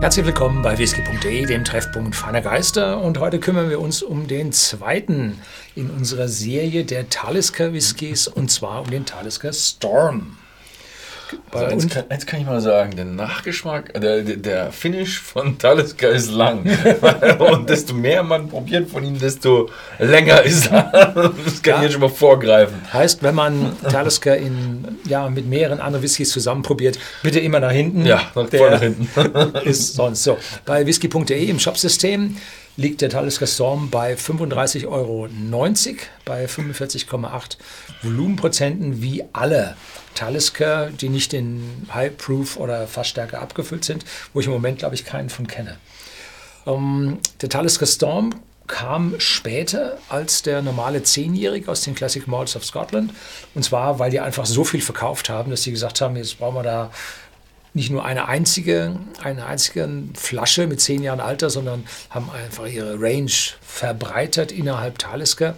Herzlich willkommen bei whisky.de, dem Treffpunkt feiner Geister. Und heute kümmern wir uns um den zweiten in unserer Serie der Talisker Whiskys und zwar um den Talisker Storm. Also eins, kann, eins, kann, ich mal sagen, der Nachgeschmack, äh, der, der Finish von Talisker ist lang. und desto mehr man probiert von ihm, desto länger ist er. Das kann ja. ich jetzt schon mal vorgreifen. Heißt, wenn man Talisker in, ja, mit mehreren anderen Whiskys zusammen probiert, bitte immer nach hinten. Ja, nach, nach hinten. ist sonst so. Bei whisky.de im Shopsystem liegt der Talisker Storm bei 35,90 Euro, bei 45,8 Volumenprozenten wie alle Talisker, die nicht in High Proof oder Fassstärke abgefüllt sind, wo ich im Moment, glaube ich, keinen von kenne. Ähm, der Talisker Storm kam später als der normale Zehnjährige aus den Classic Malls of Scotland. Und zwar, weil die einfach so viel verkauft haben, dass sie gesagt haben, jetzt brauchen wir da nicht nur eine einzige, eine einzige Flasche mit zehn Jahren Alter, sondern haben einfach ihre Range verbreitert innerhalb Talisker.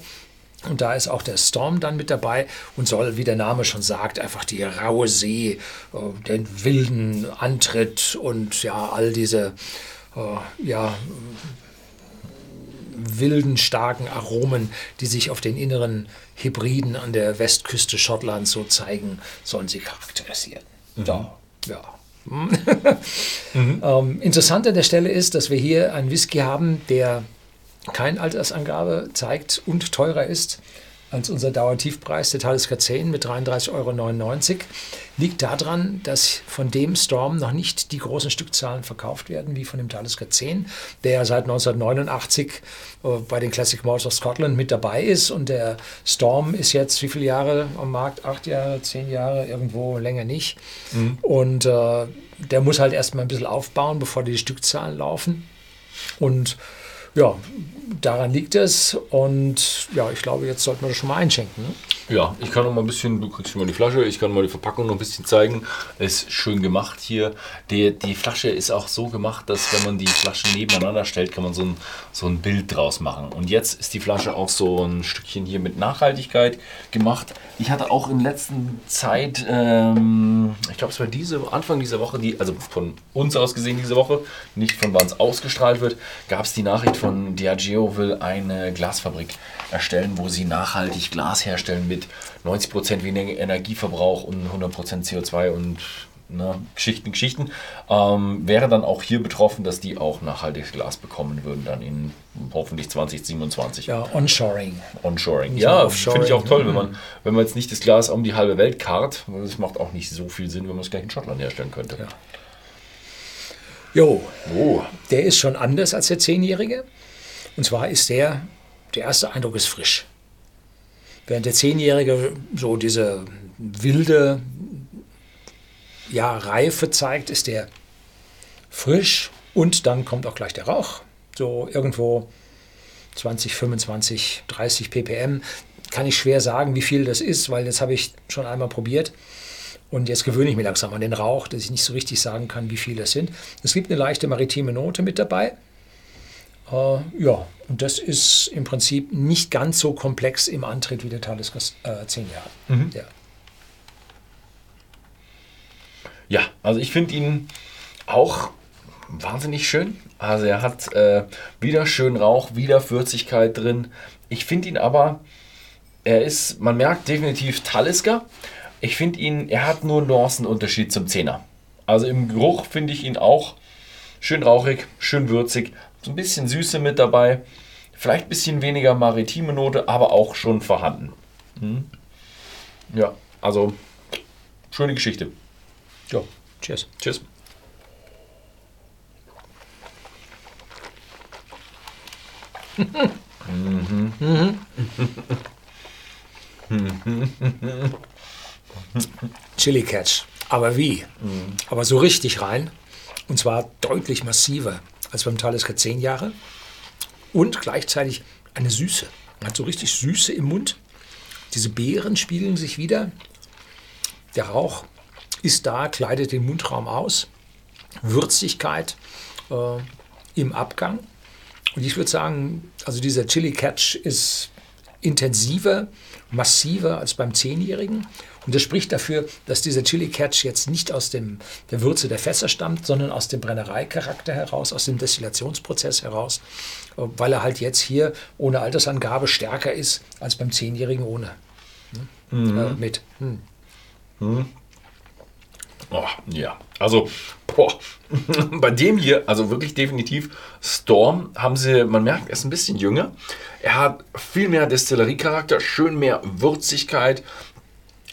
Und da ist auch der Storm dann mit dabei und soll, wie der Name schon sagt, einfach die raue See, äh, den wilden Antritt und ja, all diese äh, ja, wilden, starken Aromen, die sich auf den inneren Hybriden an der Westküste Schottlands so zeigen, sollen sie charakterisieren. Mhm. Da, ja. Mhm. ähm, interessant an der Stelle ist, dass wir hier einen Whisky haben, der keine Altersangabe zeigt und teurer ist als unser Dauertiefpreis, der Talisker 10 mit 33,99 Euro, liegt daran, dass von dem Storm noch nicht die großen Stückzahlen verkauft werden, wie von dem Talisker 10, der seit 1989 äh, bei den Classic Malls of Scotland mit dabei ist. Und der Storm ist jetzt wie viele Jahre am Markt? Acht Jahre, zehn Jahre, irgendwo länger nicht. Mhm. Und äh, der muss halt erstmal ein bisschen aufbauen, bevor die Stückzahlen laufen. Und ja, daran liegt es. Und ja, ich glaube, jetzt sollten wir das schon mal einschenken. Ne? Ja, ich kann noch mal ein bisschen, du kriegst schon mal die Flasche, ich kann mal die Verpackung noch ein bisschen zeigen. Ist schön gemacht hier. Die, die Flasche ist auch so gemacht, dass wenn man die Flaschen nebeneinander stellt, kann man so ein, so ein Bild draus machen. Und jetzt ist die Flasche auch so ein Stückchen hier mit Nachhaltigkeit gemacht. Ich hatte auch in letzter Zeit, ähm, ich glaube, es war diese, Anfang dieser Woche, die, also von uns aus gesehen diese Woche, nicht von wann es ausgestrahlt wird, gab es die Nachricht von Diageo will eine Glasfabrik erstellen, wo sie nachhaltig Glas herstellen mit 90% weniger Energieverbrauch und 100% CO2 und ne, Geschichten, Geschichten. Ähm, wäre dann auch hier betroffen, dass die auch nachhaltiges Glas bekommen würden, dann in hoffentlich 2027. Ja, Onshoring. Onshoring. Nicht ja, finde ich auch toll, wenn man, wenn man jetzt nicht das Glas um die halbe Welt karrt. Das macht auch nicht so viel Sinn, wenn man es gleich in Schottland herstellen könnte. Ja. Jo, oh. der ist schon anders als der Zehnjährige. Und zwar ist der der erste Eindruck ist frisch. Während der Zehnjährige so diese wilde ja, Reife zeigt, ist der frisch und dann kommt auch gleich der Rauch. So irgendwo 20, 25, 30 ppm. Kann ich schwer sagen, wie viel das ist, weil das habe ich schon einmal probiert. Und jetzt gewöhne ich mich langsam an den Rauch, dass ich nicht so richtig sagen kann, wie viel das sind. Es gibt eine leichte maritime Note mit dabei. Äh, ja, und das ist im Prinzip nicht ganz so komplex im Antritt wie der Talisker äh, 10 Jahre. Mhm. Ja. ja, also ich finde ihn auch wahnsinnig schön. Also er hat äh, wieder schön Rauch, wieder Würzigkeit drin. Ich finde ihn aber, er ist, man merkt definitiv Talisker. Ich finde ihn, er hat nur Nuancenunterschied zum Zehner. Also im Geruch finde ich ihn auch schön rauchig, schön würzig, so ein bisschen Süße mit dabei. Vielleicht ein bisschen weniger maritime Note, aber auch schon vorhanden. Hm. Ja, also schöne Geschichte. Ja, cheers. Cheers. mhm. Mhm. Chili Catch. Aber wie? Mhm. Aber so richtig rein. Und zwar deutlich massiver als beim Talisker 10 Jahre. Und gleichzeitig eine Süße. Man hat so richtig Süße im Mund. Diese Beeren spiegeln sich wieder. Der Rauch ist da, kleidet den Mundraum aus. Würzigkeit äh, im Abgang. Und ich würde sagen, also dieser Chili Catch ist intensiver, massiver als beim Zehnjährigen. Und das spricht dafür, dass dieser Chili Catch jetzt nicht aus dem, der Würze der Fässer stammt, sondern aus dem Brennereicharakter heraus, aus dem Destillationsprozess heraus, weil er halt jetzt hier ohne Altersangabe stärker ist als beim Zehnjährigen ohne. Mhm. Äh, mit. Hm. Mhm. Oh, ja, also boah. bei dem hier, also wirklich definitiv Storm, haben sie, man merkt, er ist ein bisschen jünger. Er hat viel mehr Destilleriecharakter, schön mehr Würzigkeit.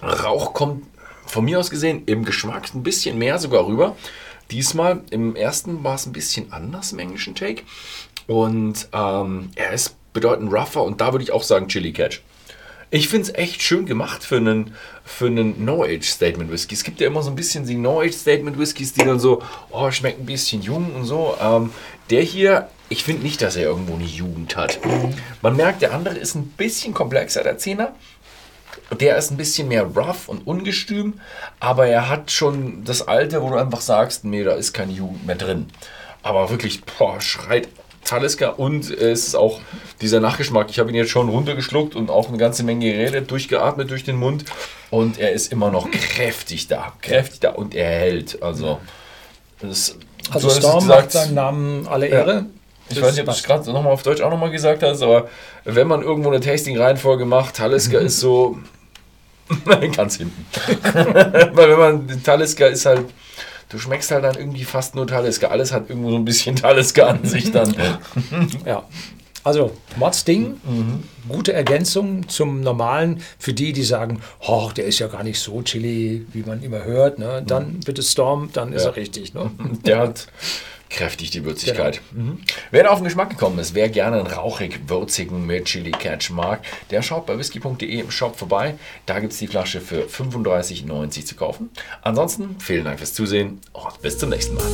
Rauch kommt von mir aus gesehen im Geschmack ein bisschen mehr sogar rüber. Diesmal im ersten war es ein bisschen anders im englischen Take. Und ähm, er ist bedeutend rougher und da würde ich auch sagen Chili Catch. Ich finde es echt schön gemacht für einen, für einen No-Age-Statement-Whisky. Es gibt ja immer so ein bisschen die No-Age-Statement-Whiskys, die dann so, oh, schmeckt ein bisschen jung und so. Ähm, der hier, ich finde nicht, dass er irgendwo eine Jugend hat. Man merkt, der andere ist ein bisschen komplexer, der Zehner. Der ist ein bisschen mehr rough und ungestüm, aber er hat schon das Alte, wo du einfach sagst, nee, da ist keine Jugend mehr drin. Aber wirklich, boah, schreit Talisker und es ist auch dieser Nachgeschmack. Ich habe ihn jetzt schon runtergeschluckt und auch eine ganze Menge geredet, durchgeatmet durch den Mund und er ist immer noch kräftig da, kräftig da und er hält. Also, das, also Storm gesagt, macht seinen Namen alle Ehre. Ja. Ich weiß nicht, ob du es gerade nochmal auf Deutsch auch nochmal gesagt hast, aber wenn man irgendwo eine Tasting-Reihenfolge macht, Talisker ist so ganz hinten. Weil wenn man, Talisker ist halt du schmeckst halt dann irgendwie fast nur Talisker. Alles hat irgendwo so ein bisschen Talisker an sich dann. ja. Also, Mods Ding, mhm. gute Ergänzung zum normalen. Für die, die sagen, oh, der ist ja gar nicht so chili, wie man immer hört. Ne? Dann mhm. bitte Storm, dann ist ja. er richtig. Ne? Der hat kräftig die Würzigkeit. Genau. Mhm. Wer auf den Geschmack gekommen ist, wer gerne einen rauchig-würzigen mit Chili Catch mag, der schaut bei whisky.de im Shop vorbei. Da gibt es die Flasche für 35,90 zu kaufen. Ansonsten vielen Dank fürs Zusehen und bis zum nächsten Mal.